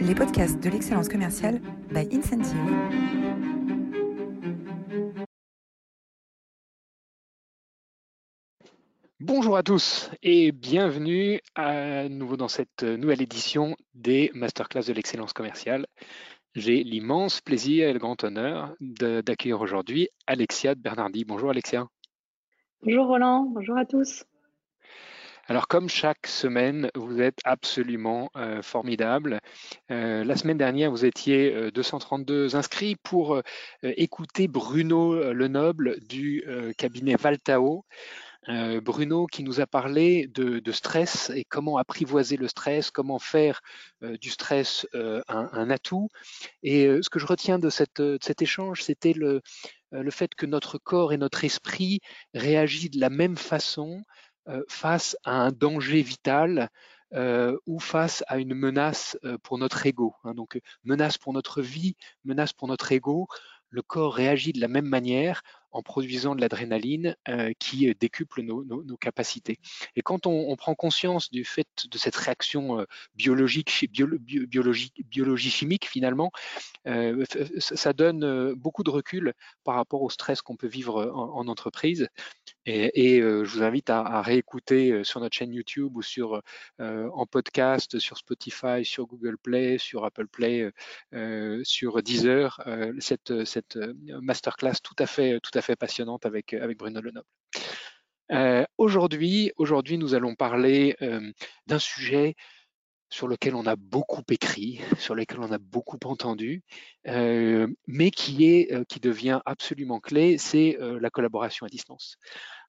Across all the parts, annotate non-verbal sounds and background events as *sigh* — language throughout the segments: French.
les podcasts de l'excellence commerciale by Incentive. Bonjour à tous et bienvenue à nouveau dans cette nouvelle édition des Masterclass de l'excellence commerciale. J'ai l'immense plaisir et le grand honneur d'accueillir aujourd'hui Alexia de Bernardi. Bonjour Alexia. Bonjour Roland, bonjour à tous. Alors comme chaque semaine, vous êtes absolument euh, formidable. Euh, la semaine dernière, vous étiez 232 euh, inscrits pour écouter Bruno Lenoble du cabinet Valtao. Bruno qui nous a parlé de, stress et comment apprivoiser le stress, comment faire du stress un, atout. Et ce que je retiens de, cet échange, c'était le, fait que notre corps et notre esprit réagissent de la même façon face à un danger vital euh, ou face à une menace euh, pour notre ego. Hein. donc, menace pour notre vie, menace pour notre ego. Le corps réagit de la même manière en produisant de l'adrénaline euh, qui euh, décuple nos, capacités. Et quand on, prend conscience du fait de cette réaction euh, biologique, biologie chimique finalement, ça donne beaucoup de recul par rapport au stress qu'on peut vivre en, entreprise. Et, je vous invite à, réécouter sur notre chaîne YouTube ou sur en podcast, sur Spotify, sur Google Play, sur Apple Play, sur Deezer, cette, masterclass tout à fait passionnante avec, avec Bruno Lenoble. Euh, aujourd'hui, aujourd'hui, nous allons parler euh, d'un sujet sur lequel on a beaucoup écrit, sur lequel on a beaucoup entendu, euh, mais qui, est, euh, qui devient absolument clé, c'est euh, la collaboration à distance.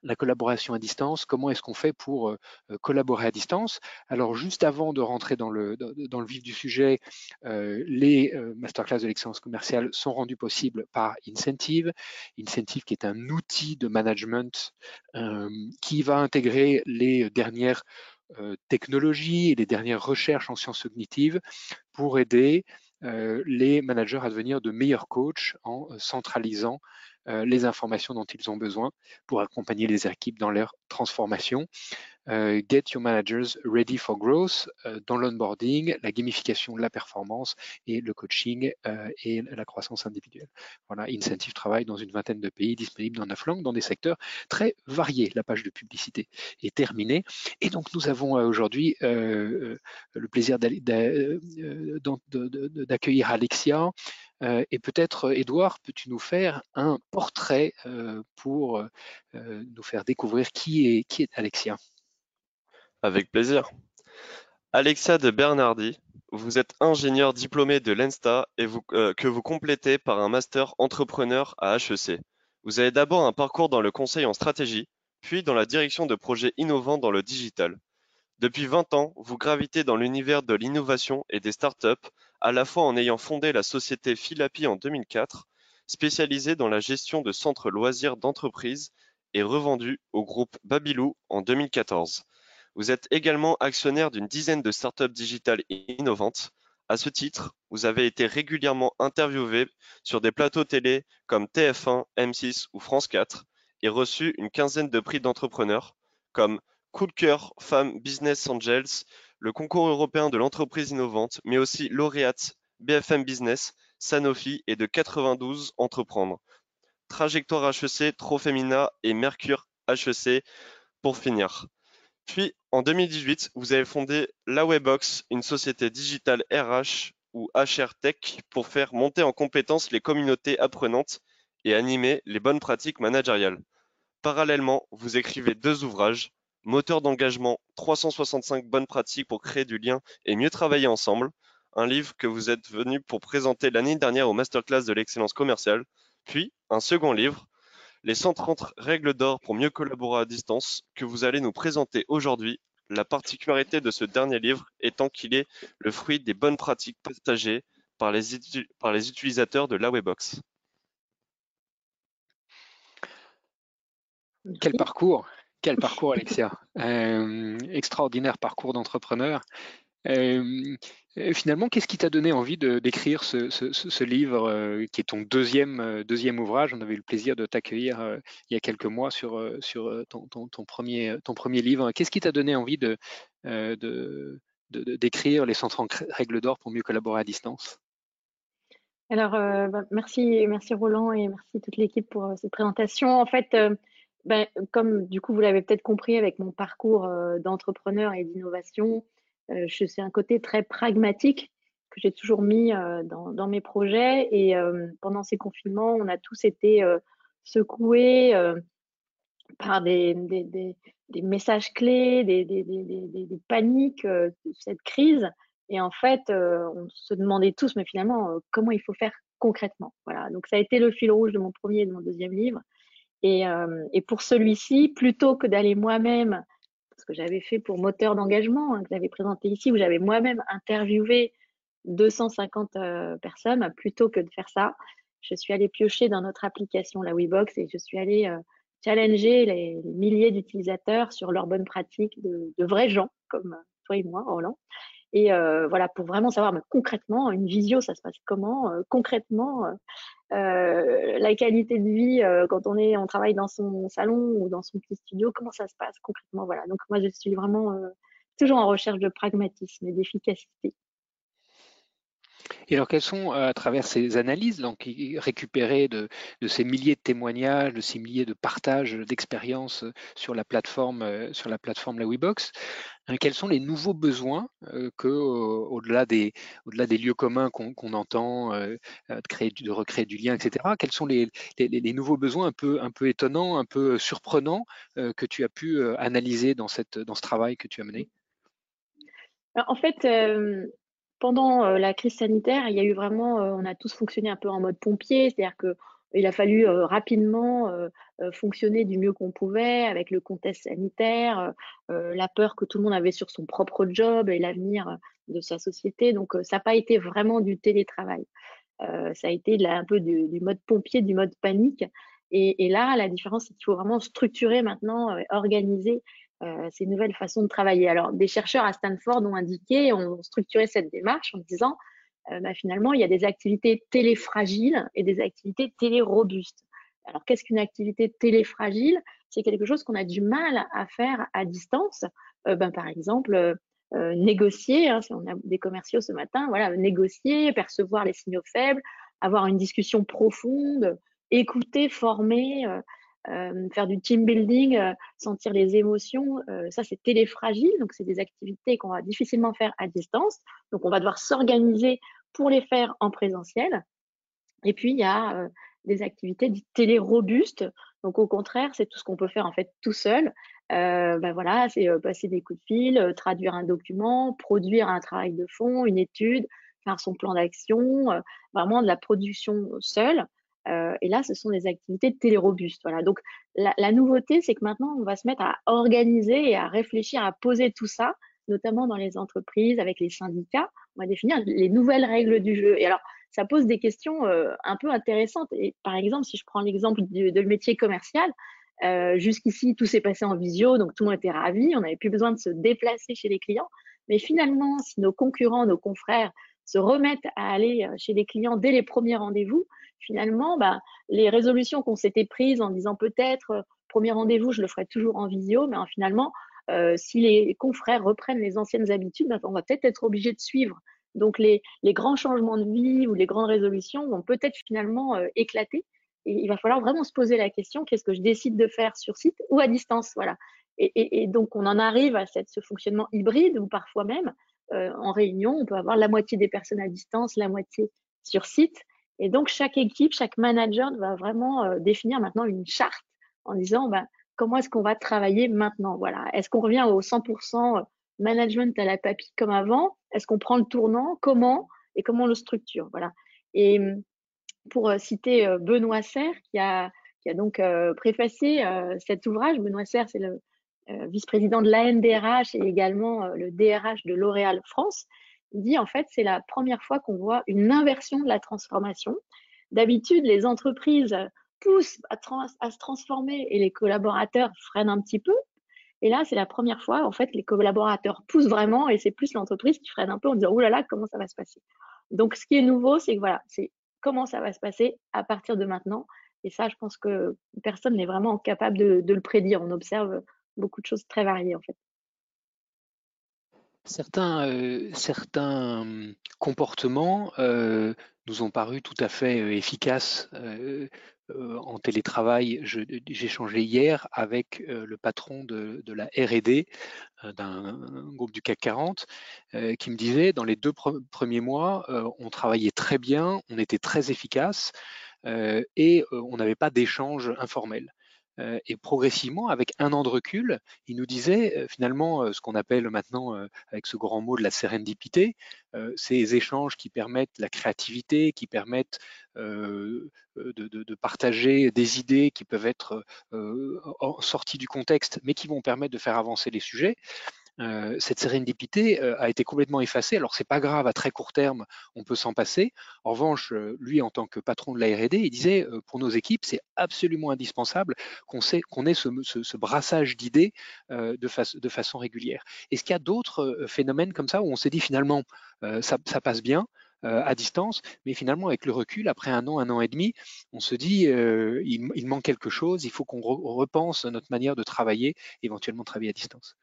La collaboration à distance, comment est-ce qu'on fait pour collaborer à distance? Alors juste avant de rentrer dans le, dans le vif du sujet, les masterclass de l'excellence commerciale sont rendus possibles par Incentive. Incentive qui est un outil de management qui va intégrer les dernières technologies et les dernières recherches en sciences cognitives pour aider euh, les managers à devenir de meilleurs coachs en euh, centralisant les informations dont ils ont besoin pour accompagner les équipes dans leur transformation. Euh, get Your Managers Ready for Growth euh, dans l'onboarding, la gamification de la performance et le coaching euh, et la croissance individuelle. Voilà, Incentive travaille dans une vingtaine de pays disponibles dans neuf langues, dans des secteurs très variés. La page de publicité est terminée. Et donc, nous avons aujourd'hui le plaisir d'accueillir Alexia. et peut-être, Edouard, peux-tu nous faire un portrait pour nous faire découvrir qui est, qui est Alexia? Avec plaisir. Alexia de Bernardi, vous êtes ingénieur diplômé de l'ENSTA et euh, que vous complétez par un master entrepreneur à HEC. Vous avez d'abord un parcours dans le conseil en stratégie, puis dans la direction de projets innovants dans le digital. Depuis 20 ans, vous gravitez dans l'univers de l'innovation et des startups, à la fois en ayant fondé la société Philapi en 2004, spécialisée dans la gestion de centres loisirs d'entreprise et revendue au groupe Babylou en 2014. Vous êtes également actionnaire d'une dizaine de startups digitales innovantes. À ce titre, vous avez été régulièrement interviewé sur des plateaux télé comme TF1, M6 ou France 4 et reçu une quinzaine de prix d'entrepreneurs comme de cœur Femmes Business Angels, le concours européen de l'entreprise innovante, mais aussi lauréate BFM Business, Sanofi et de 92 Entreprendre. Trajectoire HEC, Trofemina et Mercure HEC pour finir. Puis, en 2018, vous avez fondé la Webox, une société digitale RH ou HR Tech pour faire monter en compétence les communautés apprenantes et animer les bonnes pratiques managériales. Parallèlement, vous écrivez deux ouvrages, Moteur d'engagement 365 bonnes pratiques pour créer du lien et mieux travailler ensemble, un livre que vous êtes venu pour présenter l'année dernière au Masterclass de l'excellence commerciale, puis un second livre, les 130 règles d'or pour mieux collaborer à distance que vous allez nous présenter aujourd'hui. La particularité de ce dernier livre étant qu'il est le fruit des bonnes pratiques partagées par les, utilisateurs de la Webbox. Quel parcours, quel parcours Alexia? Euh, extraordinaire parcours d'entrepreneur. Euh, finalement, qu'est-ce qui t'a donné envie d'écrire ce, livre euh, qui est ton deuxième, euh, deuxième ouvrage? On avait eu le plaisir de t'accueillir il y a quelques mois sur, sur ton, ton, premier, ton premier livre. Qu'est-ce qui t'a donné envie de, décrire les 130 règles d'or pour mieux collaborer à distance? Alors, bah, merci, merci Roland et merci toute l'équipe pour cette présentation. En fait, ben, comme du coup vous l'avez peut-être compris avec mon parcours d'entrepreneur et d'innovation, je suis un côté très pragmatique que j'ai toujours mis dans, dans, mes projets. Et pendant ces confinements, on a tous été secoués par des, messages clés, des, paniques cette crise. Et en fait, on se demandait tous, mais finalement, comment il faut faire concrètement? Voilà. Donc ça a été le fil rouge de mon premier et de mon deuxième livre. Et, et pour celui-ci, plutôt que d'aller moi-même, j'avais fait pour moteur d'engagement, hein, que j'avais présenté ici, où j'avais moi-même interviewé 250 euh, personnes, plutôt que de faire ça, je suis allée piocher dans notre application, la WeBox, et je suis allée euh, challenger les, milliers d'utilisateurs sur leurs bonnes pratiques de, vrais gens, comme toi et moi, Roland. Et euh, voilà, pour vraiment savoir mais concrètement, une visio, ça se passe comment Concrètement, la qualité de vie quand on est, on travaille dans son salon ou dans son petit studio, comment ça se passe concrètement Voilà. Donc moi, je suis vraiment toujours en recherche de pragmatisme et d'efficacité. Et alors, quelles sont, euh, à travers ces analyses donc, récupérées de, ces milliers de témoignages, de ces milliers de partages d'expériences euh, sur la plateforme, euh, sur la plateforme la WeBox, quels sont les nouveaux besoins que, au-delà des, au-delà des lieux communs qu'on, entend, de, créer, de recréer du lien, etc. Quels sont les, nouveaux besoins un peu, un peu étonnants, un peu surprenants que tu as pu analyser dans, cette, dans ce travail que tu as mené? En fait, pendant euh, la crise sanitaire, il y a eu vraiment, euh, on a tous fonctionné un peu en mode pompier, c'est-à-dire que il a fallu euh, rapidement fonctionner du mieux qu'on pouvait avec le contexte sanitaire, la peur que tout le monde avait sur son propre job et l'avenir de sa société. Donc, ça n'a pas été vraiment du télétravail. ça a été un peu du, mode pompier, du mode panique. Et là, la différence, c'est qu'il faut vraiment structurer maintenant, organiser euh, ces nouvelles façons de travailler. Alors, des chercheurs à Stanford ont indiqué, ont structuré cette démarche en disant, euh, bah, finalement, il y a des activités téléfragiles et des activités télérobustes. Alors, qu'est-ce qu'une activité téléfragile? C'est quelque chose qu'on a du mal à faire à distance. Euh, ben, par exemple, négocier, hein, si on a des commerciaux ce matin, voilà, négocier, percevoir les signaux faibles, avoir une discussion profonde, écouter, former, euh, faire du team building, euh, sentir les émotions, euh, ça c'est téléfragile, donc c'est des activités qu'on va difficilement faire à distance. Donc on va devoir s'organiser pour les faire en présentiel. Et puis il y a des activités dites télé-robustes. Donc au contraire, c'est tout ce qu'on peut faire en fait tout seul. ben voilà, c'est passer des coups de fil, traduire un document, produire un travail de fond, une étude, faire son plan d'action, vraiment de la production seule. Euh, et là, ce sont des activités télérobustes. Voilà. Donc, la, nouveauté, c'est que maintenant, on va se mettre à organiser et à réfléchir, à poser tout ça, notamment dans les entreprises, avec les syndicats. On va définir les nouvelles règles du jeu. Et alors, ça pose des questions euh, un peu intéressantes. Et par exemple, si je prends l'exemple de, de métier commercial, euh, jusqu'ici, tout s'est passé en visio, donc tout le monde était ravi. On n'avait plus besoin de se déplacer chez les clients. Mais finalement, si nos concurrents, nos confrères se remettent à aller chez les clients dès les premiers rendez-vous, finalement, bah, les résolutions qu'on s'était prises en disant peut-être, euh, premier rendez-vous, je le ferai toujours en visio, mais finalement, euh, si les confrères reprennent les anciennes habitudes, bah, on va peut-être être obligé de suivre. Donc les, grands changements de vie ou les grandes résolutions vont peut-être finalement euh, éclater. Et il va falloir vraiment se poser la question qu'est-ce que je décide de faire sur site ou à distance, voilà. Et, donc on en arrive à ce fonctionnement hybride où parfois même en réunion on peut avoir la moitié des personnes à distance, la moitié sur site. Et donc, chaque équipe, chaque manager va vraiment euh, définir maintenant une charte en disant bah, comment est-ce qu'on va travailler maintenant. Voilà. Est-ce qu'on revient au 100% euh, management à la papille comme avant? Est-ce qu'on prend le tournant? Comment? Et comment on le structure Voilà. Et hum, pour euh, citer Benoît Serre, qui a, qui a donc préfacé cet ouvrage, Benoît Serre, c'est le vice-président de l'ANDRH et également le DRH de L'Oréal France dit en fait c'est la première fois qu'on voit une inversion de la transformation. D'habitude, les entreprises poussent à, se transformer et les collaborateurs freinent un petit peu. Et là, c'est la première fois, en fait, les collaborateurs poussent vraiment et c'est plus l'entreprise qui freine un peu en disant, oh là là, comment ça va se passer? Donc, ce qui est nouveau, c'est que voilà, c'est comment ça va se passer à partir de maintenant. Et ça, je pense que personne n'est vraiment capable de, de le prédire. On observe beaucoup de choses très variées, en fait. Certains, euh, hum, comportements euh, nous ont paru tout à fait euh, efficaces en télétravail. J'ai changé hier avec le patron de, la R&D d'un groupe du CAC 40 qui me disait dans les deux premiers mois, on travaillait très bien, on était très efficace et on n'avait pas d'échange informel. Euh, et progressivement, avec un an de recul, il nous disait euh, finalement euh, ce qu'on appelle maintenant, avec ce grand mot de la sérendipité, ces échanges qui permettent la créativité, qui permettent de, partager des idées qui peuvent être sorties du contexte, mais qui vont permettre de faire avancer les sujets. Euh, cette sérendipité euh, a été complètement effacée. Alors c'est pas grave, à très court terme, on peut s'en passer. En revanche, euh, lui, en tant que patron de la R&D, il disait pour nos équipes, c'est absolument indispensable qu'on ait ce, brassage d'idées de, façon régulière. Est-ce qu'il y a d'autres phénomènes comme ça où on s'est dit finalement ça, passe bien à distance, mais finalement avec le recul, après un an, un an et demi, on se dit il, manque quelque chose, il faut qu'on repense notre manière de travailler, éventuellement travailler à distance?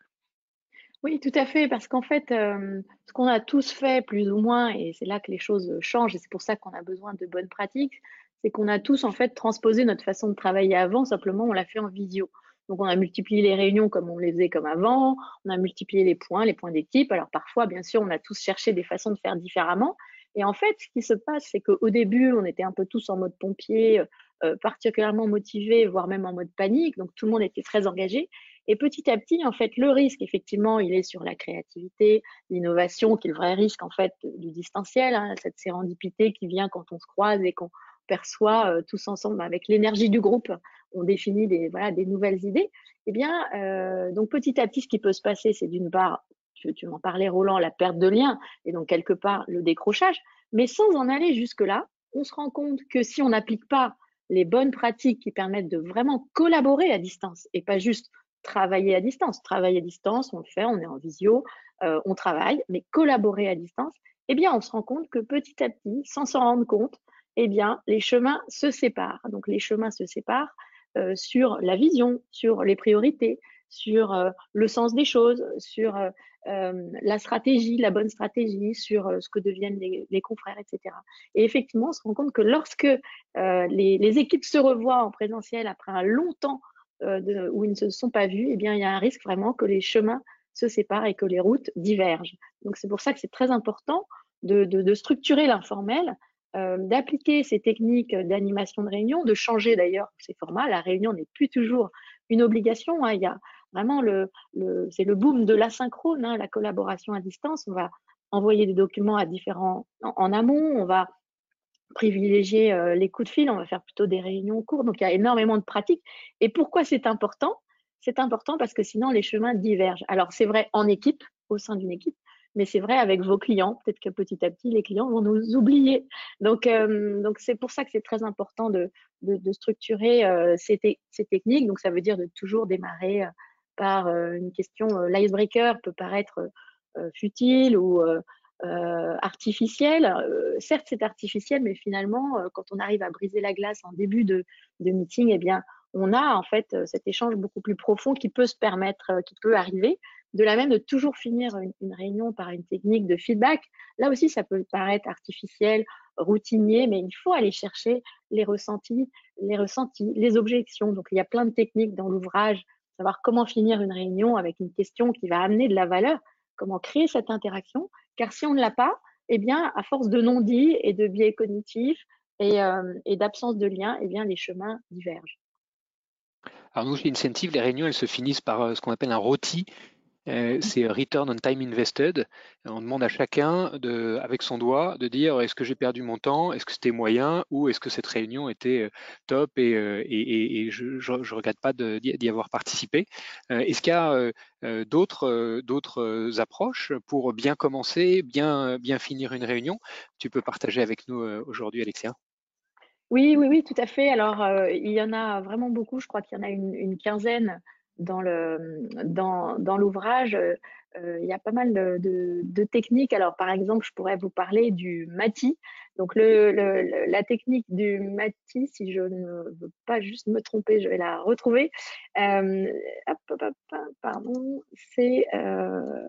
Oui, tout à fait, parce qu'en fait, euh, ce qu'on a tous fait plus ou moins, et c'est là que les choses changent, et c'est pour ça qu'on a besoin de bonnes pratiques, c'est qu'on a tous en fait transposé notre façon de travailler avant, simplement on l'a fait en visio. Donc on a multiplié les réunions comme on les faisait comme avant, on a multiplié les points, les points d'équipe. Alors parfois, bien sûr, on a tous cherché des façons de faire différemment. Et en fait, ce qui se passe, c'est qu'au début, on était un peu tous en mode pompier, euh, particulièrement motivés, voire même en mode panique. Donc tout le monde était très engagé. Et petit à petit, en fait, le risque, effectivement, il est sur la créativité, l'innovation, qui est le vrai risque, en fait, du distanciel, hein, cette sérendipité qui vient quand on se croise et qu'on perçoit euh, tous ensemble avec l'énergie du groupe, on définit des, nouvelles idées. Eh bien, euh, donc petit à petit, ce qui peut se passer, c'est d'une part, tu, tu m'en parlais, Roland, la perte de lien, et donc quelque part le décrochage, mais sans en aller jusque-là, on se rend compte que si on n'applique pas les bonnes pratiques qui permettent de vraiment collaborer à distance et pas juste travailler à distance. Travailler à distance, on le fait, on est en visio, euh, on travaille, mais collaborer à distance, eh bien, on se rend compte que petit à petit, sans s'en rendre compte, eh bien, les chemins se séparent. Donc, les chemins se séparent euh, sur la vision, sur les priorités, sur euh, le sens des choses, sur la stratégie, la bonne stratégie, sur ce que deviennent les, confrères, etc. Et effectivement, on se rend compte que lorsque les, les, équipes se revoient en présentiel après un long temps euh, où ils ne se sont pas vus, eh bien, il y a un risque vraiment que les chemins se séparent et que les routes divergent. Donc, c'est pour ça que c'est très important de, de, de structurer l'informel, euh, d'appliquer ces techniques d'animation de réunion, de changer d'ailleurs ces formats. La réunion n'est plus toujours une obligation. Hein. Il y a vraiment le, le c'est le boom de l'asynchrone, hein, la collaboration à distance. On va envoyer des documents à différents en amont. On va privilégier euh, les coups de fil, on va faire plutôt des réunions courtes. Donc il y a énormément de pratiques. Et pourquoi c'est important? C'est important parce que sinon les chemins divergent. Alors c'est vrai en équipe, au sein d'une équipe, mais c'est vrai avec vos clients. Peut-être que petit à petit les clients vont nous oublier. Donc euh, donc c'est pour ça que c'est très important de, de, structurer euh, ces, ces, techniques. Donc ça veut dire de toujours démarrer par une question. L'icebreaker peut paraître futile ou euh, artificiel. Euh, certes, c'est artificiel, mais finalement, euh, quand on arrive à briser la glace en début de, de meeting, eh bien, on a en fait cet échange beaucoup plus profond qui peut se permettre, qui peut arriver. De la même de toujours finir une, une, réunion par une technique de feedback. Là aussi, ça peut paraître artificiel, routinier, mais il faut aller chercher les ressentis, les ressentis, les objections. Donc, il y a plein de techniques dans l'ouvrage, savoir comment finir une réunion avec une question qui va amener de la valeur, comment créer cette interaction car si on ne l'a pas, eh bien, à force de non-dits et de biais cognitifs et, euh, d'absence de lien, eh bien, les chemins divergent. Alors nous, chez Incentive, les réunions, elles se finissent par euh, ce qu'on appelle un rôti, c'est Return on Time Invested. On demande à chacun, avec son doigt, de dire est-ce que j'ai perdu mon temps, est-ce que c'était moyen? Ou est-ce que cette réunion était euh, top et, euh, je ne regrette pas d'y avoir participé. est-ce qu'il y a d'autres approches pour bien commencer, bien finir une réunion? Tu peux partager avec nous aujourd'hui, Alexia oui, oui, oui, tout à fait. Alors, il y en a vraiment beaucoup. Je crois qu'il y en a une quinzaine dans l'ouvrage, euh, il y a pas mal de, techniques. Alors, par exemple, je pourrais vous parler du mati. Donc, la technique du mati, si je ne veux pas juste me tromper, je vais la retrouver. Euh, hop, hop, hop, pardon, c'est euh,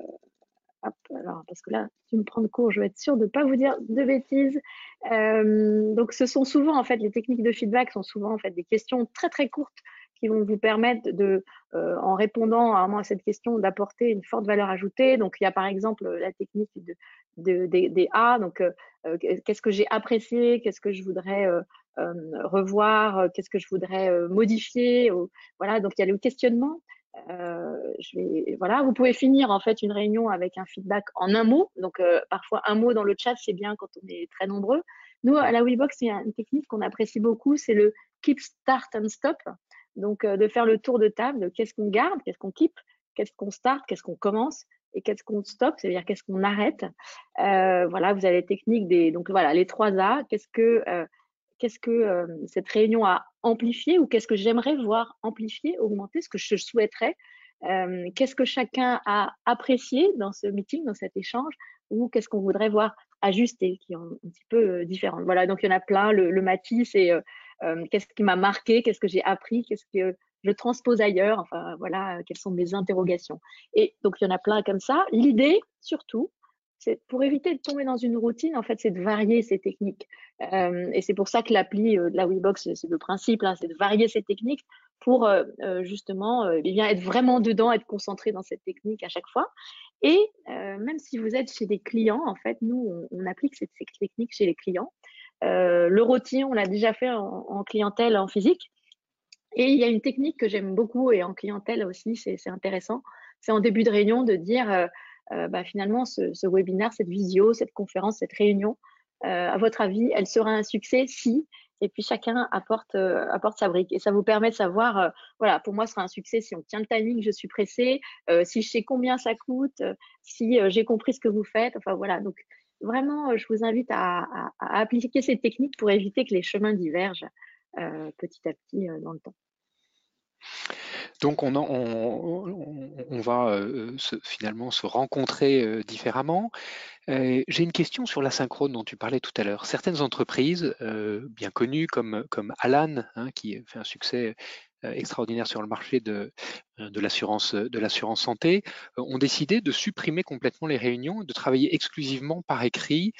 alors, parce que là, tu me prends de court, je vais être sûre de ne pas vous dire de bêtises. Euh, donc, ce sont souvent, en fait, les techniques de feedback sont souvent, en fait, des questions très, très courtes qui vont vous permettre de, euh, en répondant à, cette question, d'apporter une forte valeur ajoutée. Donc, il y a par exemple la technique de, des A. Donc, euh, qu'est-ce que j'ai apprécié, qu'est-ce que je voudrais revoir, qu'est-ce que je voudrais modifier? Voilà. Donc, il y a le questionnement. Euh, voilà, vous pouvez finir en fait une réunion avec un feedback en un mot. Donc euh, parfois un mot dans le chat c'est bien quand on est très nombreux. Nous à la WeBox c'est une technique qu'on apprécie beaucoup, c'est le keep, start and stop. Donc euh, de faire le tour de table, qu'est-ce qu'on garde, qu'est-ce qu'on keep, qu'est-ce qu'on start, qu'est-ce qu'on commence et qu'est-ce qu'on stop, c'est-à-dire qu'est-ce qu'on arrête. voilà, vous avez les techniques des donc voilà les trois A. Qu'est-ce que qu'est-ce que euh, cette réunion a amplifié ou qu'est-ce que j'aimerais voir amplifier, augmenter, ce que je souhaiterais, euh, qu'est-ce que chacun a apprécié dans ce meeting, dans cet échange, ou qu'est-ce qu'on voudrait voir ajuster, qui est un, petit peu euh, différent. Voilà, donc il y en a plein. Le, le Matisse, c'est qu'est-ce qui m'a marqué, qu'est-ce que j'ai appris, qu'est-ce que je transpose ailleurs, enfin voilà, quelles sont mes interrogations. Et donc il y en a plein comme ça. L'idée, surtout, c'est pour éviter de tomber dans une routine, en fait, c'est de varier ces techniques. Euh, et c'est pour ça que l'appli euh, de la WeBox, c'est le principe, hein, c'est de varier ces techniques pour euh, justement eh bien, être vraiment dedans, être concentré dans cette technique à chaque fois. Et même si vous êtes chez des clients, en fait, nous, on, applique cette, technique chez les clients. Le rôti, on l'a déjà fait en, en, clientèle, en physique. Et il y a une technique que j'aime beaucoup et en clientèle aussi, c'est intéressant. C'est en début de réunion de dire euh, bah, finalement, ce, ce, webinaire, cette visio, cette conférence, cette réunion, euh, à votre avis, elle sera un succès? Si et puis chacun apporte, euh, apporte sa brique. Et ça vous permet de savoir, voilà, pour moi, ce sera un succès si on tient le timing, je suis pressée, si je sais combien ça coûte, si j'ai compris ce que vous faites. Enfin voilà, donc vraiment, je vous invite à, appliquer ces techniques pour éviter que les chemins divergent petit à petit dans le temps. Donc on, va euh, finalement se rencontrer euh, différemment. Euh, j'ai une question sur l'asynchrone dont tu parlais tout à l'heure. Certaines entreprises bien connues comme, comme Alan, hein, qui fait un succès extraordinaire sur le marché de, de l'assurance santé, ont décidé de supprimer complètement les réunions, de travailler exclusivement par écrit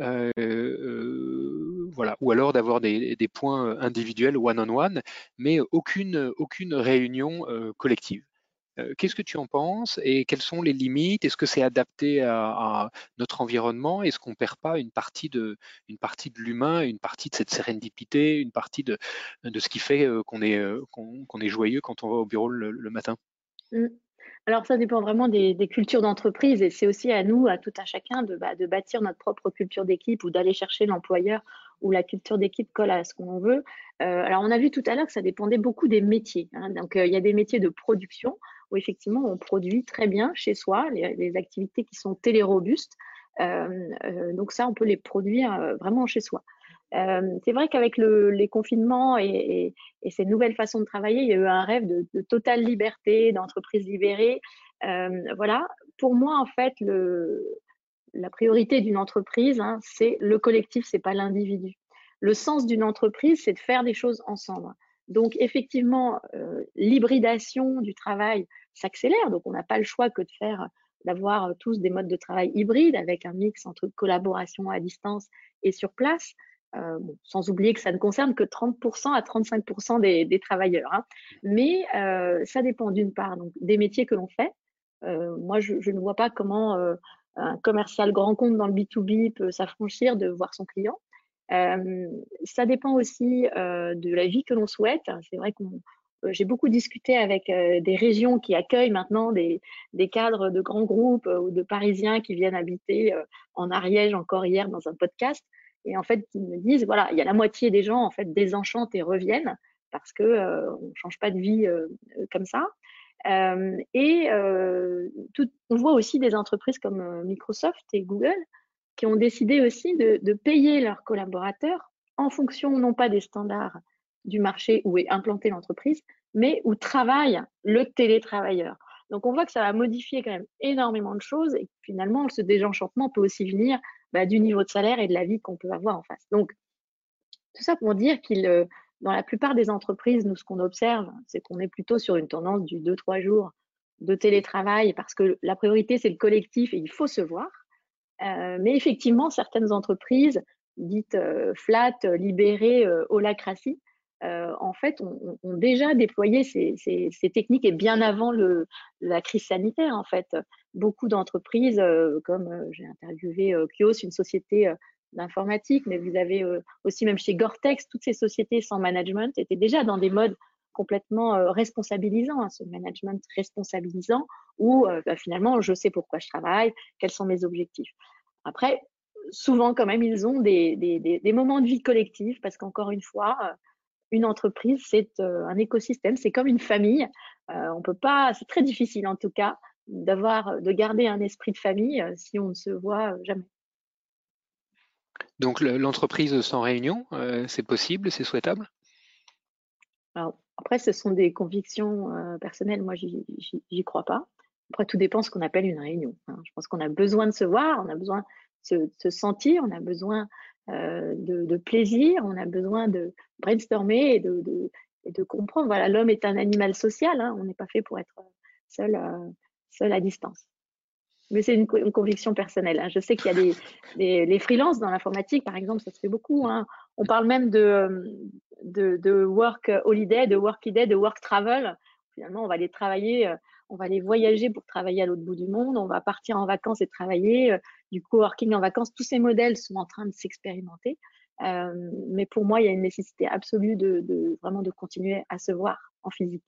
euh, euh, voilà, ou alors d'avoir des, points individuels one-on-one, mais aucune, aucune réunion euh, collective. Qu'est-ce que tu en penses et quelles sont les limites? Est-ce que c'est adapté à, notre environnement? Est-ce qu'on perd pas une partie de, une partie de l'humain, une partie de cette sérendipité, une partie de, de ce qui fait qu'on est, qu'on est joyeux quand on va au bureau le, matin? Mmh. Alors, ça dépend vraiment des, cultures d'entreprise et c'est aussi à nous, à tout un chacun, de, bah, bâtir notre propre culture d'équipe ou d'aller chercher l'employeur où la culture d'équipe colle à ce qu'on veut. Euh, alors, on a vu tout à l'heure que ça dépendait beaucoup des métiers. Hein. Donc, euh, il y a des métiers de production où effectivement on produit très bien chez soi, les, activités qui sont télérobustes. Euh, donc, ça, on peut les produire vraiment chez soi. Euh, c'est vrai qu'avec les confinements et, ces nouvelles façons de travailler, il y a eu un rêve de, totale liberté, d'entreprise libérée. Euh, voilà. Pour moi, en fait, la priorité d'une entreprise, hein, c'est le collectif, c'est pas l'individu. Le sens d'une entreprise, c'est de faire des choses ensemble. Donc, effectivement, euh, l'hybridation du travail s'accélère. Donc, on n'a pas le choix que de faire, d'avoir tous des modes de travail hybrides avec un mix entre collaboration à distance et sur place. Euh, sans oublier que ça ne concerne que 30% à 35% des, travailleurs. Hein. Mais euh, ça dépend d'une part des métiers que l'on fait. Euh, moi, je, ne vois pas comment un commercial grand compte dans le B2B peut s'affranchir de voir son client. Ça dépend aussi de la vie que l'on souhaite. C'est vrai que j'ai beaucoup discuté avec des régions qui accueillent maintenant des, cadres de grands groupes ou de Parisiens qui viennent habiter en Ariège encore hier dans un podcast et en fait qui me disent voilà il y a la moitié des gens en fait désenchantent et reviennent parce que euh, on change pas de vie euh, euh, comme ça et on voit aussi des entreprises comme Microsoft et Google qui ont décidé aussi de, de, payer leurs collaborateurs en fonction non pas des standards du marché où est implantée l'entreprise, mais où travaille le télétravailleur. Donc on voit que ça va modifier quand même énormément de choses et finalement ce désenchantement peut aussi venir bah, du niveau de salaire et de la vie qu'on peut avoir en face. Donc, tout ça pour dire qu'il, euh, dans la plupart des entreprises, nous, ce qu'on observe, c'est qu'on est plutôt sur une tendance du 2-3 jours de télétravail parce que la priorité, c'est le collectif et il faut se voir. Euh, mais effectivement, certaines entreprises dites euh, flat, libérées, euh, holacratie, en fait, ont, déjà déployé ces, techniques et bien avant la crise sanitaire, en fait. Beaucoup d'entreprises, comme j'ai interviewé Kios, une société d'informatique, mais vous avez aussi même chez Gore-Tex, toutes ces sociétés sans management étaient déjà dans des modes complètement euh, responsabilisant, hein, ce management responsabilisant, où euh, bah, finalement, je sais pourquoi je travaille, quels sont mes objectifs. Après, souvent quand même, ils ont des, des, moments de vie collective, parce qu'encore une fois, euh, une entreprise, c'est un écosystème, c'est comme une famille. on peut pas, c'est très difficile en tout cas, d'avoir, de garder un esprit de famille si on ne se voit jamais. Donc l'entreprise sans réunion, c'est possible, c'est souhaitable? Alors, après, ce sont des convictions euh, personnelles. Moi, j'y crois pas. Après, tout dépend de ce qu'on appelle une réunion. Hein. Je pense qu'on a besoin de se voir, on a besoin de se, sentir, on a besoin euh, de, plaisir, on a besoin de brainstormer et de, comprendre. Voilà, l'homme est un animal social. Hein. On n'est pas fait pour être seul, euh, seul à distance. Mais c'est une, conviction personnelle. Hein. Je sais qu'il y a des, les freelances dans l'informatique, par exemple, ça se fait beaucoup. Hein. On parle même de, work holiday, de work day, de work travel. Finalement, on va aller travailler, euh, on va aller voyager pour travailler à l'autre bout du monde. On va partir en vacances et travailler. Euh, du coworking en vacances, tous ces modèles sont en train de s'expérimenter. Euh, mais pour moi, il y a une nécessité absolue de, de vraiment de continuer à se voir en physique.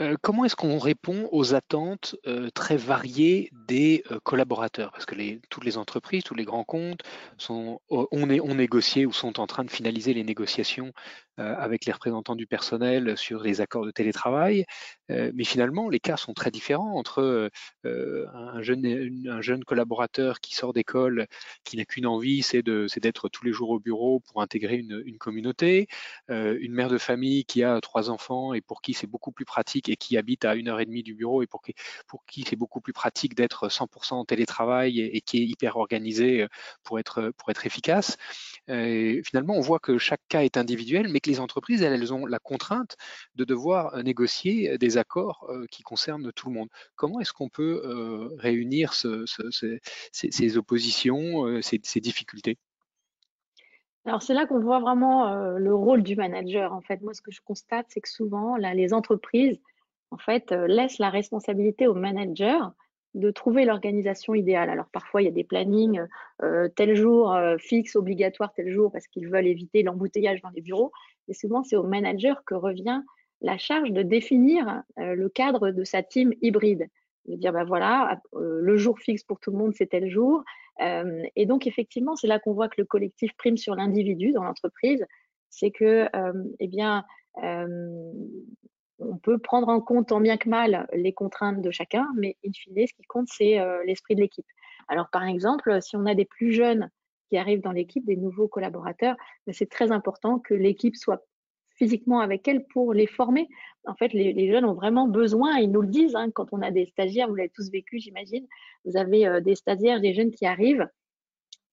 Euh, comment est-ce qu'on répond aux attentes euh, très variées des euh, collaborateurs? Parce que toutes les entreprises, tous les grands comptes ont, négocié ou sont en train de finaliser les négociations avec les représentants du personnel sur les accords de télétravail. mais finalement, les cas sont très différents entre un, jeune, collaborateur qui sort d'école, qui n'a qu'une envie, c'est d'être tous les jours au bureau pour intégrer une, communauté, une mère de famille qui a trois enfants et pour qui c'est beaucoup plus pratique et qui habite à une heure et demie du bureau et pour qui, c'est beaucoup plus pratique d'être 100% en télétravail et, qui est hyper organisé euh, pour être, efficace. Euh, finalement, on voit que chaque cas est individuel, mais que les entreprises, elles, ont la contrainte de devoir euh, négocier des accords qui concernent tout le monde. Comment est-ce qu'on peut réunir ces, oppositions, ces difficultés? Alors c'est là qu'on voit vraiment le rôle du manager. En fait, moi, ce que je constate, c'est que souvent, les entreprises, en fait, euh, laisse la responsabilité au manager de trouver l'organisation idéale. Alors parfois, il y a des plannings, euh, tel jour euh, fixe, obligatoire tel jour, parce qu'ils veulent éviter l'embouteillage dans les bureaux. Et souvent, c'est au manager que revient la charge de définir le cadre de sa team hybride. De dire, ben voilà, le jour fixe pour tout le monde, c'est tel jour. et donc, effectivement, c'est là qu'on voit que le collectif prime sur l'individu dans l'entreprise. C'est que, eh bien, on peut prendre en compte tant bien que mal les contraintes de chacun, mais in fine, ce qui compte, c'est euh, l'esprit de l'équipe. Alors, par exemple, si on a des plus jeunes qui arrivent dans l'équipe, des nouveaux collaborateurs, c'est très important que l'équipe soit physiquement avec elles pour les former. En fait, les, jeunes ont vraiment besoin, ils nous le disent, hein, quand on a des stagiaires, vous l'avez tous vécu, j'imagine, vous avez euh, des stagiaires, des jeunes qui arrivent.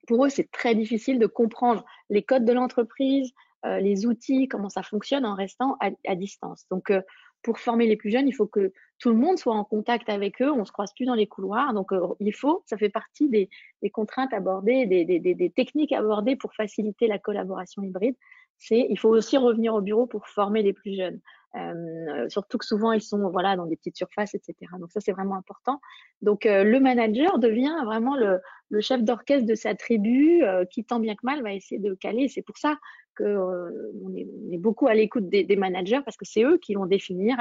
Pour eux, c'est très difficile de comprendre les codes de l'entreprise, euh, les outils, comment ça fonctionne en restant à, distance. Donc, euh, pour former les plus jeunes, il faut que tout le monde soit en contact avec eux. On se croise plus dans les couloirs. Donc, euh, il faut, ça fait partie des, contraintes abordées, des, des, techniques abordées pour faciliter la collaboration hybride. C'est, il faut aussi revenir au bureau pour former les plus jeunes. Euh, surtout que souvent ils sont voilà dans des petites surfaces, etc. Donc ça c'est vraiment important. Donc euh, le manager devient vraiment le, le chef d'orchestre de sa tribu euh, qui tant bien que mal va essayer de caler. C'est pour ça que on est, on, est, beaucoup à l'écoute des, des, managers parce que c'est eux qui vont définir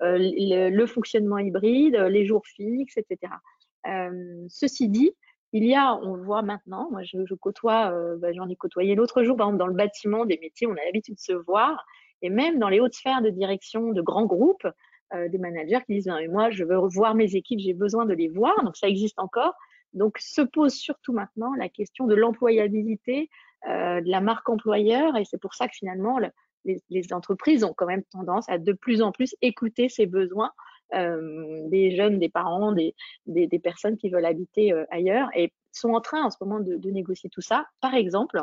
le, le, fonctionnement hybride, les jours fixes, etc. ceci dit, il y a, on le voit maintenant, moi je, je côtoie, bah, j'en ai côtoyé l'autre jour, par exemple dans le bâtiment des métiers, on a l'habitude de se voir. Et même dans les hautes sphères de direction de grands groupes, euh, des managers qui disent moi je veux revoir mes équipes, j'ai besoin de les voir. Donc ça existe encore. Donc se pose surtout maintenant la question de l'employabilité, euh, de la marque employeur, et c'est pour ça que finalement les, les, entreprises ont quand même tendance à de plus en plus écouter ces besoins euh, des jeunes, des parents, des, des, des, personnes qui veulent habiter euh, ailleurs, et sont en train en ce moment de, de négocier tout ça. Par exemple,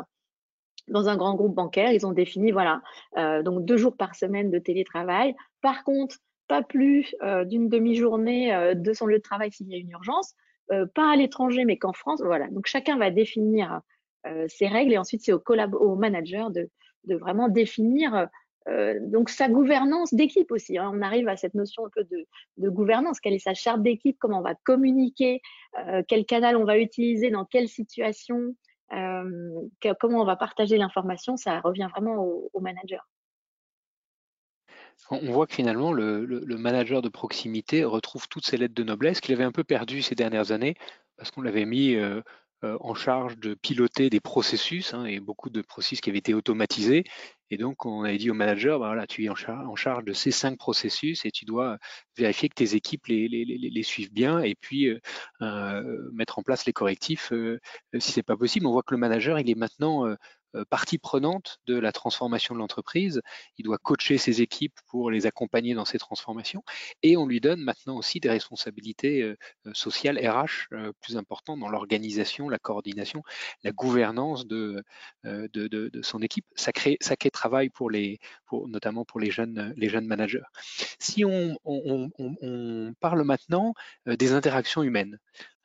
dans un grand groupe bancaire, ils ont défini, voilà, euh, donc deux jours par semaine de télétravail. Par contre, pas plus d'une demi-journée de son lieu de travail s'il y a une urgence, pas à l'étranger, mais qu'en France. Voilà. Donc chacun va définir ses règles et ensuite c'est au, au manager de, vraiment définir euh, donc sa gouvernance d'équipe aussi. Hein. On arrive à cette notion un peu de, de gouvernance. Quelle est sa charte d'équipe Comment on va communiquer euh, Quel canal on va utiliser Dans quelle situation euh, Comment on va partager l'information Ça revient vraiment au, manager. On voit que finalement le, le, le, manager de proximité retrouve toutes ses lettres de noblesse qu'il avait un peu perdues ces dernières années parce qu'on l'avait mis euh, euh, en charge de piloter des processus hein, et beaucoup de processus qui avaient été automatisés. Et donc, on avait dit au manager, bah, voilà, tu es en, charge de ces cinq processus et tu dois vérifier que tes équipes les, suivent bien et puis euh, euh mettre en place les correctifs euh, si c'est pas possible. On voit que le manager, il est maintenant partie prenante de la transformation de l'entreprise. Il doit coacher ses équipes pour les accompagner dans ces transformations. Et on lui donne maintenant aussi des responsabilités euh, euh, sociales RH plus importantes dans l'organisation, la coordination, la gouvernance de, de, son équipe. Sacré, sacré travail pour les, pour, notamment pour les jeunes, les jeunes managers. Si on, on, on, parle maintenant des interactions humaines,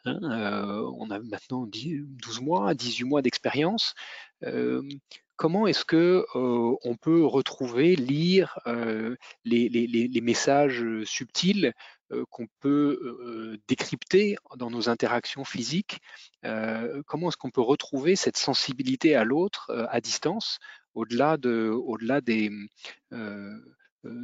Hein, euh, on a maintenant 10, 12 mois, 18 mois d'expérience. Comment est-ce que on peut retrouver, lire les, messages subtils qu'on peut décrypter dans nos interactions physiques? Comment est-ce qu'on peut retrouver cette sensibilité à l'autre à distance, au-delà de, au-delà des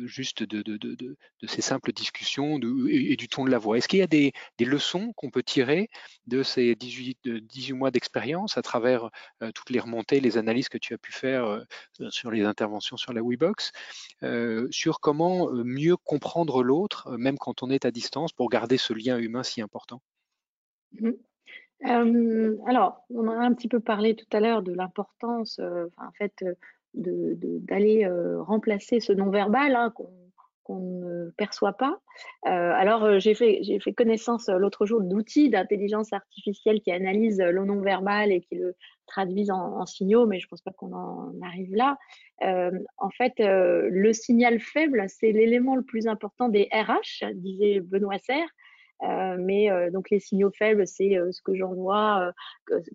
juste de, ces simples discussions et, du ton de la voix. Est-ce qu'il y a des, leçons qu'on peut tirer de ces 18, 18 mois d'expérience à travers euh, toutes les remontées, les analyses que tu as pu faire euh, sur les interventions sur la WeBox, euh, sur comment mieux comprendre l'autre, même quand on est à distance, pour garder ce lien humain si important? Mmh. Euh, alors, on en a un petit peu parlé tout à l'heure de l'importance, euh, en fait, d'aller euh, remplacer ce non-verbal hein, qu'on ne perçoit pas. Euh, alors, euh, j'ai fait, fait connaissance l'autre jour d'outils d'intelligence artificielle qui analysent le non-verbal et qui le traduisent en, signaux, mais je ne pense pas qu'on en arrive là. en fait, le signal faible, c'est l'élément le plus important des RH, disait Benoît Serre. Euh, mais euh, donc les signaux faibles, c'est euh, ce que j'en vois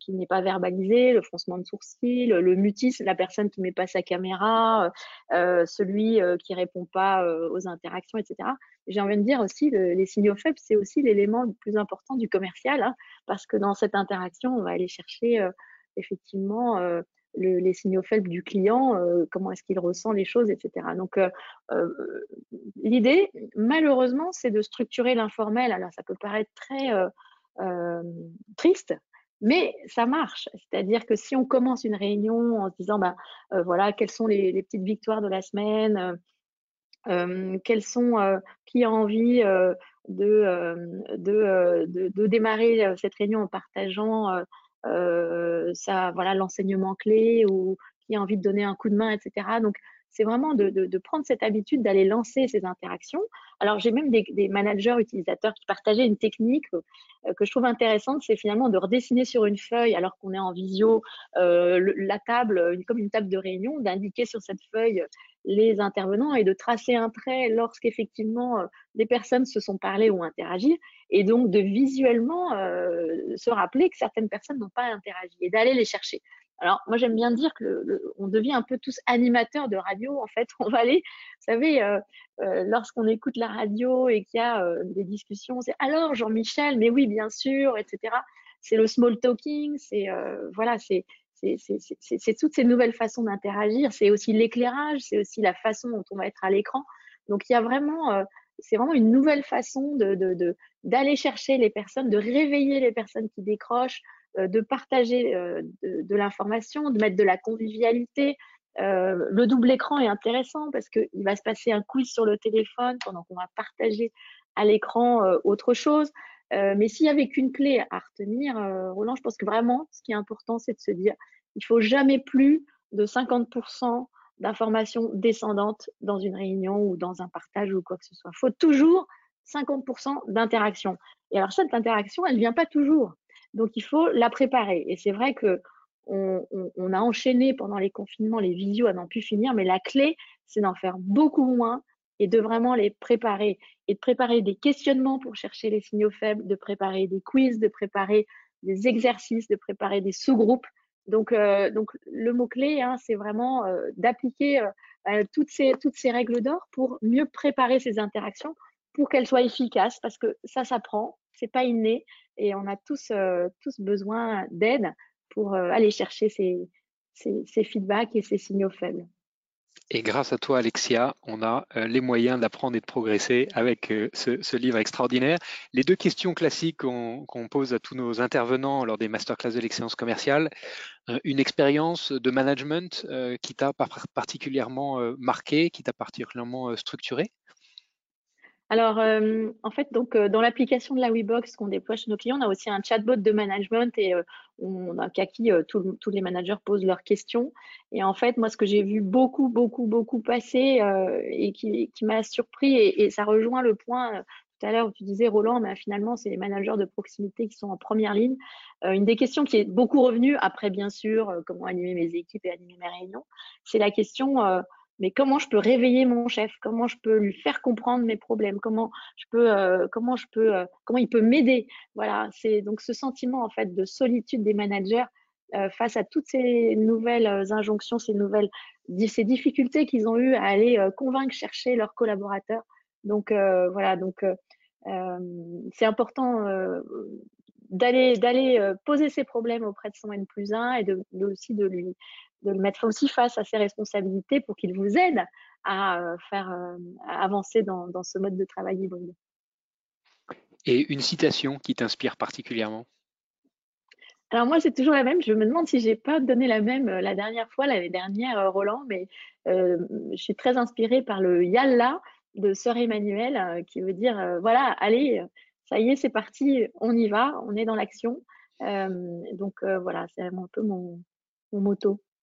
qui n'est pas verbalisé, le froncement de sourcils, le mutisme, la personne qui met pas sa caméra, celui qui répond pas aux interactions, etc. J'ai envie de dire aussi, le, les signaux faibles, c'est aussi l'élément le plus important du commercial, hein, parce que dans cette interaction, on va aller chercher effectivement le, les signaux faibles du client, euh, comment est-ce qu'il ressent les choses, etc. Donc, euh, euh, l'idée, malheureusement, c'est de structurer l'informel. Alors, ça peut paraître très triste, mais ça marche. C'est-à-dire que si on commence une réunion en se disant, bah, voilà, quelles sont les, petites victoires de la semaine, quelles sont, qui a envie de, démarrer cette réunion en partageant euh, ça, voilà, l'enseignement clé ou qui a envie de donner un coup de main, etc. Donc, c'est vraiment de, prendre cette habitude d'aller lancer ces interactions. Alors, j'ai même des, managers utilisateurs qui partageaient une technique euh, que je trouve intéressante, c'est finalement de redessiner sur une feuille, alors qu'on est en visio, euh, la table, comme une table de réunion, d'indiquer sur cette feuille les intervenants et de tracer un trait lorsqu'effectivement euh, des personnes se sont parlées ou interagi, et donc de visuellement euh, se rappeler que certaines personnes n'ont pas interagi et d'aller les chercher. Alors, moi, j'aime bien dire que le, le, on devient un peu tous animateurs de radio. En fait, *laughs* on va aller, vous savez, euh, euh, lorsqu'on écoute la radio et qu'il y a euh, des discussions, c'est alors Jean-Michel, mais oui, bien sûr, etc. C'est le small talking, c'est euh, voilà, c'est toutes ces nouvelles façons d'interagir. C'est aussi l'éclairage, c'est aussi la façon dont on va être à l'écran. Donc, il y a vraiment, euh, c'est vraiment une nouvelle façon de d'aller de, chercher les personnes, de réveiller les personnes qui décrochent, de partager euh, de, l'information, de mettre de la convivialité. Euh, le double écran est intéressant parce qu'il va se passer un quiz sur le téléphone pendant qu'on va partager à l'écran euh, autre chose. Euh, mais s'il y avait qu'une clé à retenir, Roland, je pense que vraiment, ce qui est important, c'est de se dire, il faut jamais plus de 50% d'informations descendantes dans une réunion ou dans un partage ou quoi que ce soit. Il faut toujours 50% d'interaction. Et alors cette interaction, elle ne vient pas toujours. Donc il faut la préparer. Et c'est vrai que on, a enchaîné pendant les confinements les visios à n'en plus finir, mais la clé, c'est d'en faire beaucoup moins et de vraiment les préparer et de préparer des questionnements pour chercher les signaux faibles, de préparer des quiz, de préparer des exercices, de préparer des sous-groupes. Donc, euh, donc le mot-clé, hein, c'est vraiment euh, d'appliquer euh, toutes, ces, toutes ces règles d'or pour mieux préparer ces interactions pour qu'elles soient efficaces parce que ça s'apprend, c'est pas inné et on a tous, tous besoin d'aide pour aller chercher ces, ces, feedbacks et ces signaux faibles. Et grâce à toi, Alexia, on a euh, les moyens d'apprendre et de progresser avec euh, ce, livre extraordinaire. Les deux questions classiques qu'on pose à tous nos intervenants lors des masterclass de l'excellence commerciale. Euh, une expérience de management qui t'a particulièrement marqué, qui t'a particulièrement structuré alors, euh, en fait, donc, euh, dans l'application de la WeBox qu'on déploie chez nos clients, on a aussi un chatbot de management et euh, on a qu'à qui tous les managers posent leurs questions. Et en fait, moi, ce que j'ai vu beaucoup, beaucoup, beaucoup passer et qui, m'a surpris, et, ça rejoint le point tout à l'heure où tu disais, Roland, mais finalement, c'est les managers de proximité qui sont en première ligne. une des questions qui est beaucoup revenue, après, bien sûr, comment animer mes équipes et animer mes réunions, c'est la question mais comment je peux réveiller mon chef? Comment je peux lui faire comprendre mes problèmes? Comment je peux, euh, comment je peux, euh, comment il peut m'aider? Voilà, c'est donc ce sentiment en fait de solitude des managers euh, face à toutes ces nouvelles injonctions, ces nouvelles, ces difficultés qu'ils ont eu à aller convaincre, chercher leurs collaborateurs. Donc voilà, donc c'est important d'aller d'aller poser ses problèmes auprès de son N plus 1 et aussi de lui de le mettre aussi face à ses responsabilités pour qu'il vous aide à euh, faire euh, avancer dans, ce mode de travail hybride. Et une citation qui t'inspire particulièrement? Alors moi, c'est toujours la même. Je me demande si j'ai pas donné la même euh, la dernière fois, l'année dernière, Roland, mais je suis très inspirée par le Yalla de Sœur Emmanuel, qui veut dire voilà, allez, ça y est, c'est parti, on y va, on est dans l'action. donc voilà, c'est un peu mon, mon motto.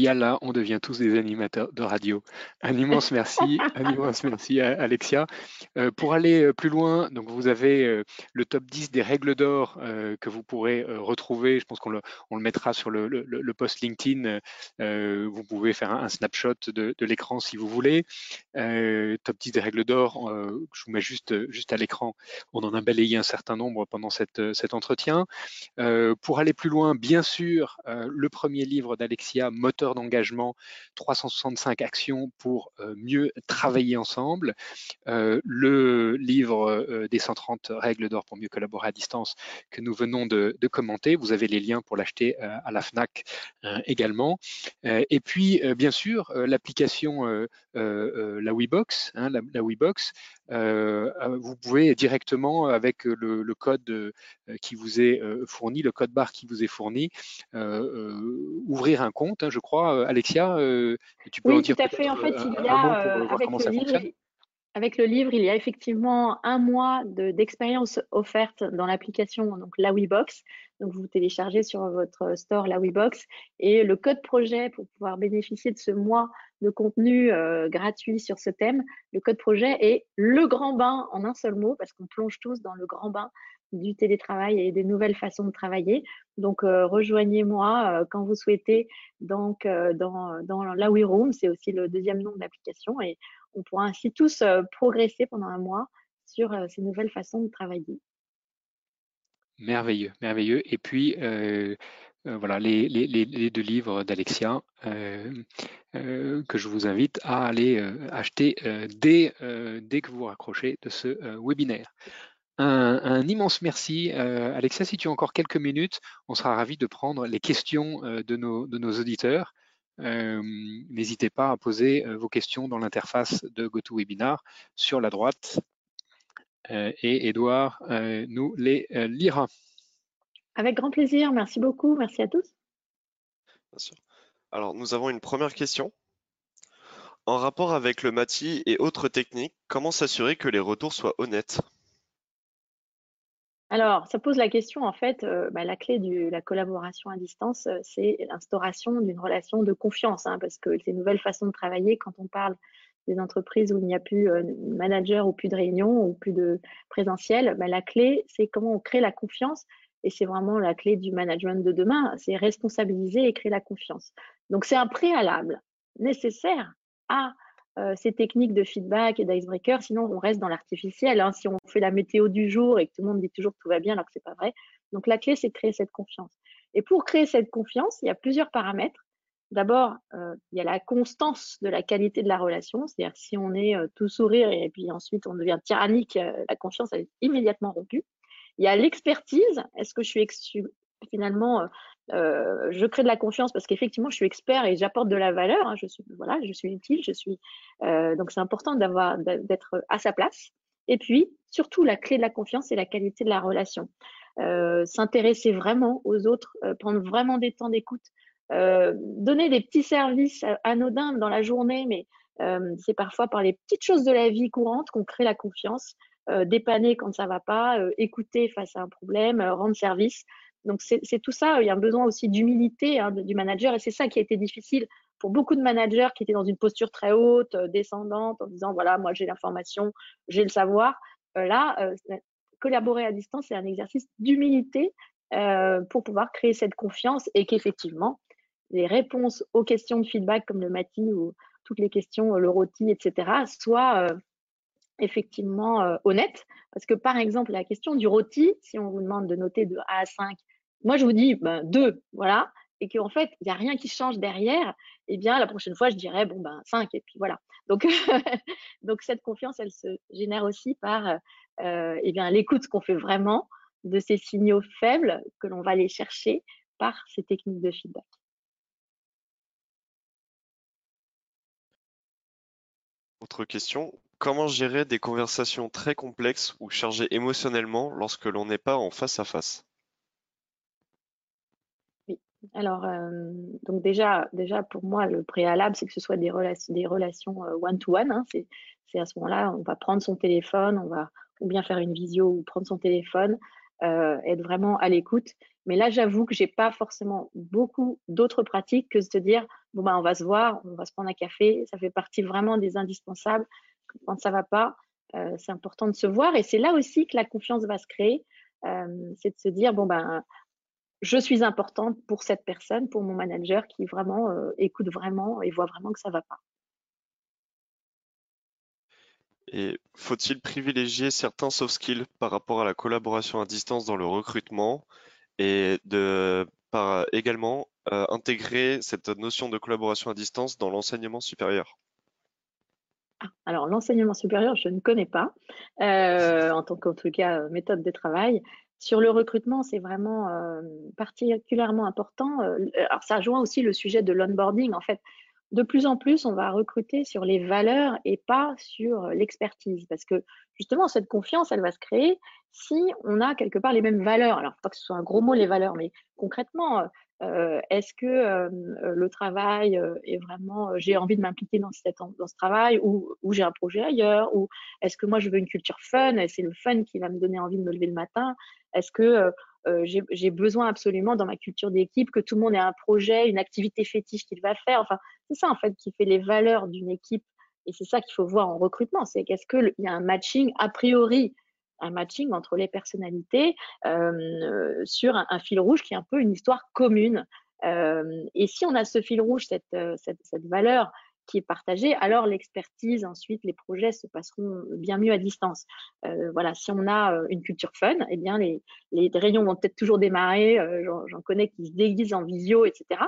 y a là, on devient tous des animateurs de radio. Un immense merci, *laughs* un immense merci à Alexia. Euh, pour aller euh, plus loin, donc vous avez euh, le top 10 des règles d'or que vous pourrez retrouver. Je pense qu'on le, on le mettra sur le, le, post LinkedIn. vous pouvez faire un, snapshot de, de l'écran si vous voulez. top 10 des règles d'or, je vous mets juste, juste à l'écran. On en a balayé un certain nombre pendant cette, cet entretien. pour aller plus loin, bien sûr, le premier livre d'Alexia, Moteur d'engagement, 365 actions pour euh, mieux travailler ensemble, euh, le livre euh, des 130 règles d'or pour mieux collaborer à distance que nous venons de, commenter. Vous avez les liens pour l'acheter à la FNAC également. et puis, bien sûr, l'application la WeBox, hein, la, la WeBox vous pouvez directement avec le, code qui vous est fourni, le code barre qui vous est fourni, ouvrir un compte. Hein, je crois, Alexia, tu peux oui, en dire tout à fait. En fait, il y a avec le livre, avec le livre, il y a effectivement un mois d'expérience offerte dans l'application, donc la WeBox. Donc, vous téléchargez sur votre store la WeBox et le code projet pour pouvoir bénéficier de ce mois de contenu euh, gratuit sur ce thème. Le code projet est le grand bain en un seul mot parce qu'on plonge tous dans le grand bain du télétravail et des nouvelles façons de travailler. Donc, euh, rejoignez-moi euh, quand vous souhaitez donc, dans, la WeRoom. C'est aussi le deuxième nom de l'application et on pourra ainsi tous progresser pendant un mois sur ces nouvelles façons de travailler. Merveilleux, merveilleux. Et puis, euh, euh, voilà, les, deux livres d'Alexia euh, que je vous invite à aller acheter dès, que vous raccrochez de ce webinaire. Un, immense merci. Alexia, si tu as encore quelques minutes, on sera ravi de prendre les questions de nos auditeurs. N'hésitez pas à poser vos questions dans l'interface de GoToWebinar sur la droite euh, et Edouard euh, nous les euh, lira. Avec grand plaisir, merci beaucoup, merci à tous. Bien sûr. Alors, nous avons une première question. En rapport avec le MATI et autres techniques, comment s'assurer que les retours soient honnêtes? Alors, ça pose la question, en fait, bah, la clé de la collaboration à distance, c'est l'instauration d'une relation de confiance, hein, parce que ces nouvelles façons de travailler, quand on parle des entreprises où il n'y a plus euh, de manager ou plus de réunion ou plus de présentiel, bah, la clé, c'est comment on crée la confiance. Et c'est vraiment la clé du management de demain, c'est responsabiliser et créer la confiance. Donc c'est un préalable nécessaire à ces techniques de feedback et d'icebreaker, sinon on reste dans l'artificiel. Hein. Si on fait la météo du jour et que tout le monde dit toujours que tout va bien alors que c'est pas vrai. Donc la clé, c'est de créer cette confiance. Et pour créer cette confiance, il y a plusieurs paramètres. D'abord, euh, il y a la constance de la qualité de la relation, c'est-à-dire si on est euh, tout sourire et puis ensuite on devient tyrannique, euh, la confiance elle est immédiatement rompue. Il y a l'expertise. Est-ce que je suis finalement, je crée de la confiance parce qu'effectivement je suis expert et j'apporte de la valeur. Hein, je suis utile, je suis donc c'est important d'avoir d'être à sa place. Et puis surtout la clé de la confiance, c'est la qualité de la relation. S'intéresser vraiment aux autres, prendre vraiment des temps d'écoute. Euh, donner des petits services anodins dans la journée, mais euh, c'est parfois par les petites choses de la vie courante qu'on crée la confiance, euh, dépanner quand ça va pas, écouter face à un problème, rendre service. Donc c'est tout ça. Il y a un besoin aussi d'humilité hein, du manager et c'est ça qui a été difficile pour beaucoup de managers qui étaient dans une posture très haute, descendante, en disant voilà moi j'ai l'information, j'ai le savoir. là, collaborer à distance, c'est un exercice d'humilité pour pouvoir créer cette confiance et qu'effectivement, les réponses aux questions de feedback comme le MATI ou toutes les questions, euh, le ROTI, etc., soient euh, effectivement euh, honnêtes. Parce que par exemple, la question du ROTI, si on vous demande de noter de A à 5, moi je vous dis ben, 2, voilà, et qu'en fait, il n'y a rien qui change derrière, eh bien, la prochaine fois, je dirais, bon, ben 5, et puis voilà. *laughs* Donc, cette confiance, elle se génère aussi par eh bien l'écoute qu'on fait vraiment de ces signaux faibles que l'on va aller chercher par ces techniques de feedback. Autre question, comment gérer des conversations très complexes ou chargées émotionnellement lorsque l'on n'est pas en face à face? Alors euh, donc déjà, déjà pour moi le préalable c'est que ce soit des relations, des relations one to one. Hein. c'est, à ce moment-là on va prendre son téléphone, on va ou bien faire une visio ou prendre son téléphone, euh, être vraiment à l'écoute. Mais là j'avoue que j'ai pas forcément beaucoup d'autres pratiques que de se dire bon bah on va se voir, on va se prendre un café, ça fait partie vraiment des indispensables. Quand ça va pas, euh, c'est important de se voir et c'est là aussi que la confiance va se créer. Euh, c'est de se dire bon ben je suis importante pour cette personne, pour mon manager qui vraiment euh, écoute vraiment et voit vraiment que ça va pas. Et faut-il privilégier certains soft skills par rapport à la collaboration à distance dans le recrutement et de par également euh, intégrer cette notion de collaboration à distance dans l'enseignement supérieur? Ah, alors, l'enseignement supérieur, je ne connais pas, euh, en tant qu'en tout cas méthode de travail. Sur le recrutement, c'est vraiment particulièrement important. alors, ça rejoint aussi le sujet de l'onboarding. En fait, de plus en plus, on va recruter sur les valeurs et pas sur l'expertise. Parce que justement, cette confiance, elle va se créer si on a quelque part les mêmes valeurs. Alors, pas que ce soit un gros mot, les valeurs, mais concrètement, euh, est-ce que euh, le travail euh, est vraiment, j'ai envie de m'impliquer dans, ce travail ou, j'ai un projet ailleurs ou est-ce que moi je veux une culture fun c'est le fun qui va me donner envie de me lever le matin? Est-ce que j'ai besoin absolument dans ma culture d'équipe que tout le monde ait un projet, une activité fétiche qu'il va faire? Enfin, c'est ça en fait qui fait les valeurs d'une équipe et c'est ça qu'il faut voir en recrutement. C'est qu'est-ce qu'il y a un matching a priori un matching entre les personnalités euh, sur un, fil rouge qui est un peu une histoire commune. Euh, et si on a ce fil rouge, cette, euh, cette, cette valeur qui est partagée, alors l'expertise, ensuite les projets se passeront bien mieux à distance. Voilà, si on a une culture fun, eh bien les, les réunions vont peut-être toujours démarrer. J'en connais qui se déguisent en visio, etc.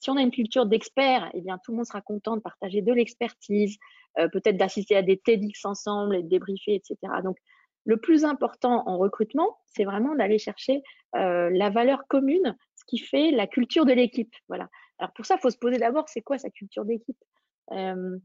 Si on a une culture d'experts, eh bien tout le monde sera content de partager de l'expertise, peut-être d'assister à des TEDx ensemble et de débriefer, etc. Donc le plus important en recrutement, c'est vraiment d'aller chercher euh, la valeur commune, ce qui fait la culture de l'équipe. Voilà. Alors pour ça, il faut se poser d'abord, c'est quoi sa culture d'équipe? Euh,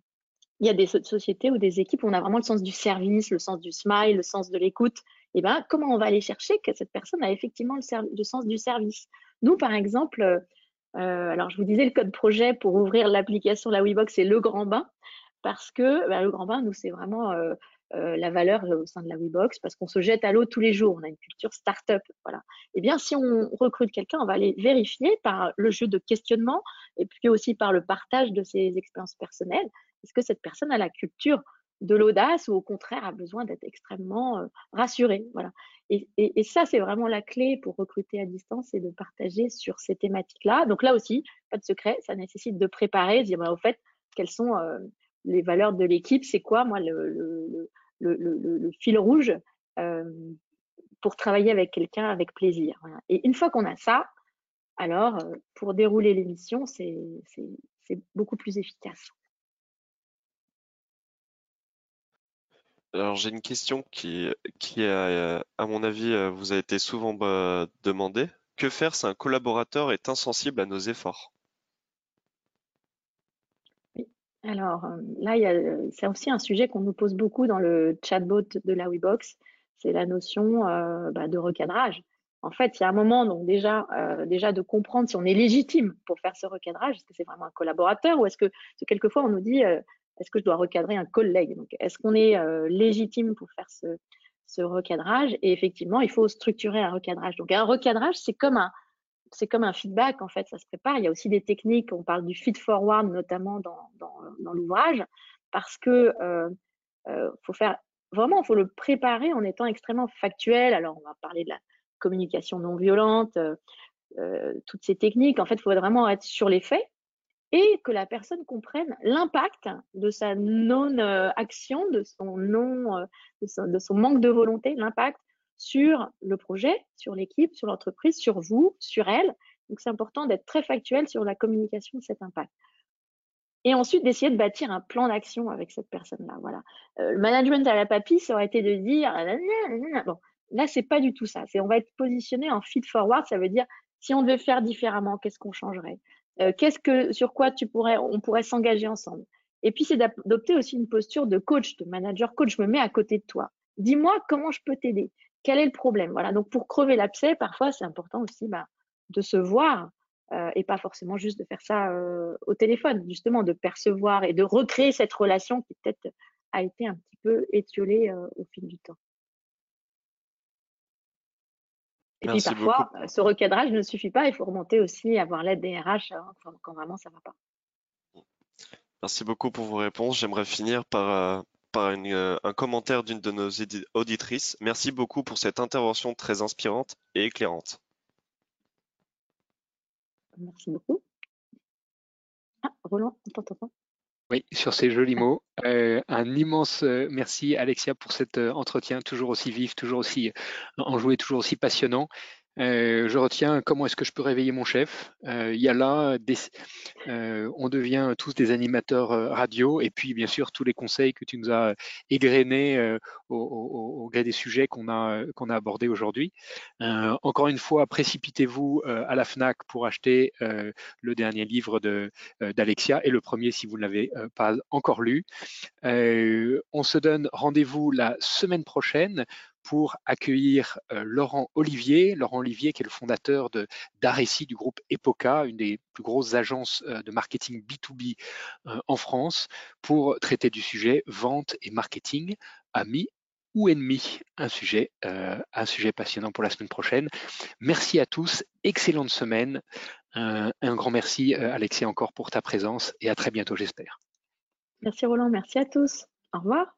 Il y a des sociétés ou des équipes où on a vraiment le sens du service, le sens du smile, le sens de l'écoute. Et eh ben, comment on va aller chercher que cette personne a effectivement le, sens du service? Nous, par exemple, euh, alors je vous disais le code projet pour ouvrir l'application la WeBox, c'est le grand bain parce que bah, le grand bain, nous, c'est vraiment euh, la valeur au sein de la WeBox parce qu'on se jette à l'eau tous les jours. On a une culture start-up. Voilà. Eh bien, si on recrute quelqu'un, on va aller vérifier par le jeu de questionnement et puis aussi par le partage de ses expériences personnelles. Est-ce que cette personne a la culture de l'audace ou au contraire a besoin d'être extrêmement euh, rassurée? Voilà. Et, ça, c'est vraiment la clé pour recruter à distance et de partager sur ces thématiques-là. Donc là aussi, pas de secret, ça nécessite de préparer, de dire bah, au fait, quels sont euh, les valeurs de l'équipe, c'est quoi, moi, le, fil rouge pour travailler avec quelqu'un avec plaisir. Et une fois qu'on a ça, alors pour dérouler l'émission, c'est beaucoup plus efficace. Alors j'ai une question qui, qui à mon avis, vous a été souvent bah, demandée. Que faire si un collaborateur est insensible à nos efforts? Alors là, c'est aussi un sujet qu'on nous pose beaucoup dans le chatbot de la Webox, c'est la notion bah, de recadrage. En fait, il y a un moment, donc déjà, déjà de comprendre si on est légitime pour faire ce recadrage. Est-ce que c'est vraiment un collaborateur ou est-ce que, quelquefois on nous dit, est-ce que je dois recadrer un collègue? Est-ce qu'on est, légitime pour faire ce, ce recadrage? Et effectivement, il faut structurer un recadrage. Donc, un recadrage, c'est comme un, c'est comme un feedback, en fait, ça se prépare. Il y a aussi des techniques, on parle du feed forward notamment dans, dans, l'ouvrage, parce que euh, euh, faut faire vraiment, faut le préparer en étant extrêmement factuel. Alors, on va parler de la communication non violente, euh, toutes ces techniques. En fait, il faut vraiment être sur les faits et que la personne comprenne l'impact de sa non-action, de son non, de son manque de volonté, l'impact sur le projet, sur l'équipe, sur l'entreprise, sur vous, sur elle. Donc c'est important d'être très factuel sur la communication de cet impact. Et ensuite d'essayer de bâtir un plan d'action avec cette personne-là. Voilà. Euh, le management à la papille, ça aurait été de dire bon, là c'est pas du tout ça. C'est on va être positionné en feed forward, ça veut dire si on devait faire différemment, qu'est-ce qu'on changerait? Euh, Qu'est-ce que sur quoi on pourrait s'engager ensemble? Et puis c'est d'adopter aussi une posture de coach, de manager coach. Je me mets à côté de toi. Dis-moi comment je peux t'aider. Quel est le problème Voilà. Donc pour crever l'abcès, parfois c'est important aussi bah, de se voir euh, et pas forcément juste de faire ça euh, au téléphone, justement de percevoir et de recréer cette relation qui peut-être a été un petit peu étiolée euh, au fil du temps. Et puis parfois, ce recadrage ne suffit pas, il faut remonter aussi, avoir l'aide des RH hein, quand, vraiment ça ne va pas. Merci beaucoup pour vos réponses. J'aimerais finir par, par euh, un commentaire d'une de nos auditrices. Merci beaucoup pour cette intervention très inspirante et éclairante. Merci beaucoup. Ah, Roland, on t'entend Oui, sur ces jolis mots. Euh, un immense euh, merci Alexia pour cet entretien toujours aussi vif, toujours aussi enjoué, toujours aussi passionnant. Euh, je retiens comment est-ce que je peux réveiller mon chef. Euh, il y a là, des, euh, on devient tous des animateurs radio, et puis bien sûr tous les conseils que tu nous as égrenés au, au, au, gré des sujets qu'on a qu'on a abordés aujourd'hui. encore une fois, précipitez-vous à la Fnac pour acheter le dernier livre de d'Alexia et le premier si vous ne l'avez pas encore lu. on se donne rendez-vous la semaine prochaine pour accueillir euh, Laurent Olivier. Laurent Olivier, qui est le fondateur de d'Areci du groupe Epoca, une des plus grosses agences euh, de marketing B2B euh, en France, pour traiter du sujet vente et marketing, amis ou ennemis, un sujet, un sujet passionnant pour la semaine prochaine. Merci à tous, excellente semaine. un grand merci, Alexis, encore pour ta présence et à très bientôt, j'espère. Merci Roland, merci à tous. Au revoir.